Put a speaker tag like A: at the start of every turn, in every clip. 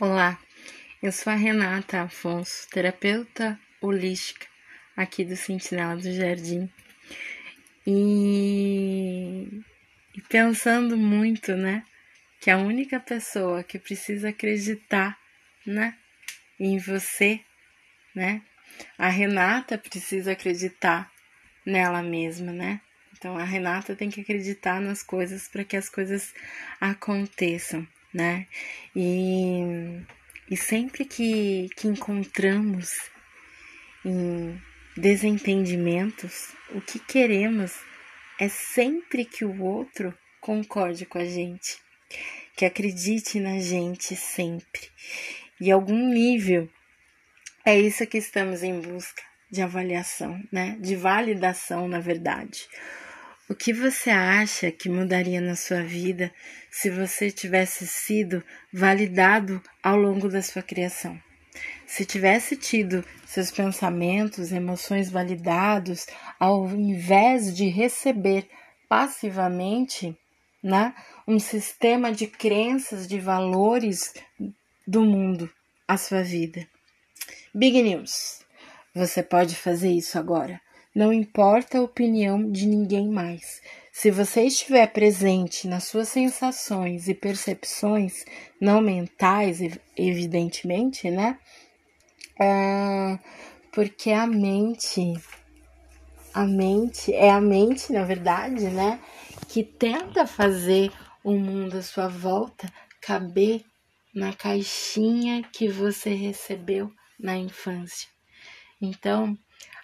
A: Olá, eu sou a Renata Afonso, terapeuta holística aqui do Sentinela do Jardim. E, e pensando muito, né, que a única pessoa que precisa acreditar, né, em você, né, a Renata precisa acreditar nela mesma, né? Então a Renata tem que acreditar nas coisas para que as coisas aconteçam né? E, e sempre que, que encontramos em desentendimentos, o que queremos é sempre que o outro concorde com a gente, que acredite na gente sempre. E algum nível é isso que estamos em busca de avaliação, né? De validação, na verdade. O que você acha que mudaria na sua vida se você tivesse sido validado ao longo da sua criação? Se tivesse tido seus pensamentos, emoções validados, ao invés de receber passivamente, né, um sistema de crenças, de valores do mundo à sua vida. Big News. Você pode fazer isso agora. Não importa a opinião de ninguém mais. Se você estiver presente nas suas sensações e percepções, não mentais, evidentemente, né? É porque a mente, a mente, é a mente, na verdade, né? Que tenta fazer o mundo à sua volta caber na caixinha que você recebeu na infância. Então,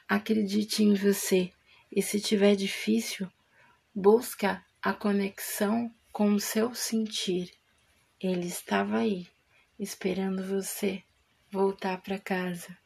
A: Acredite em você e se tiver difícil, busca a conexão com o seu sentir. Ele estava aí, esperando você voltar para casa.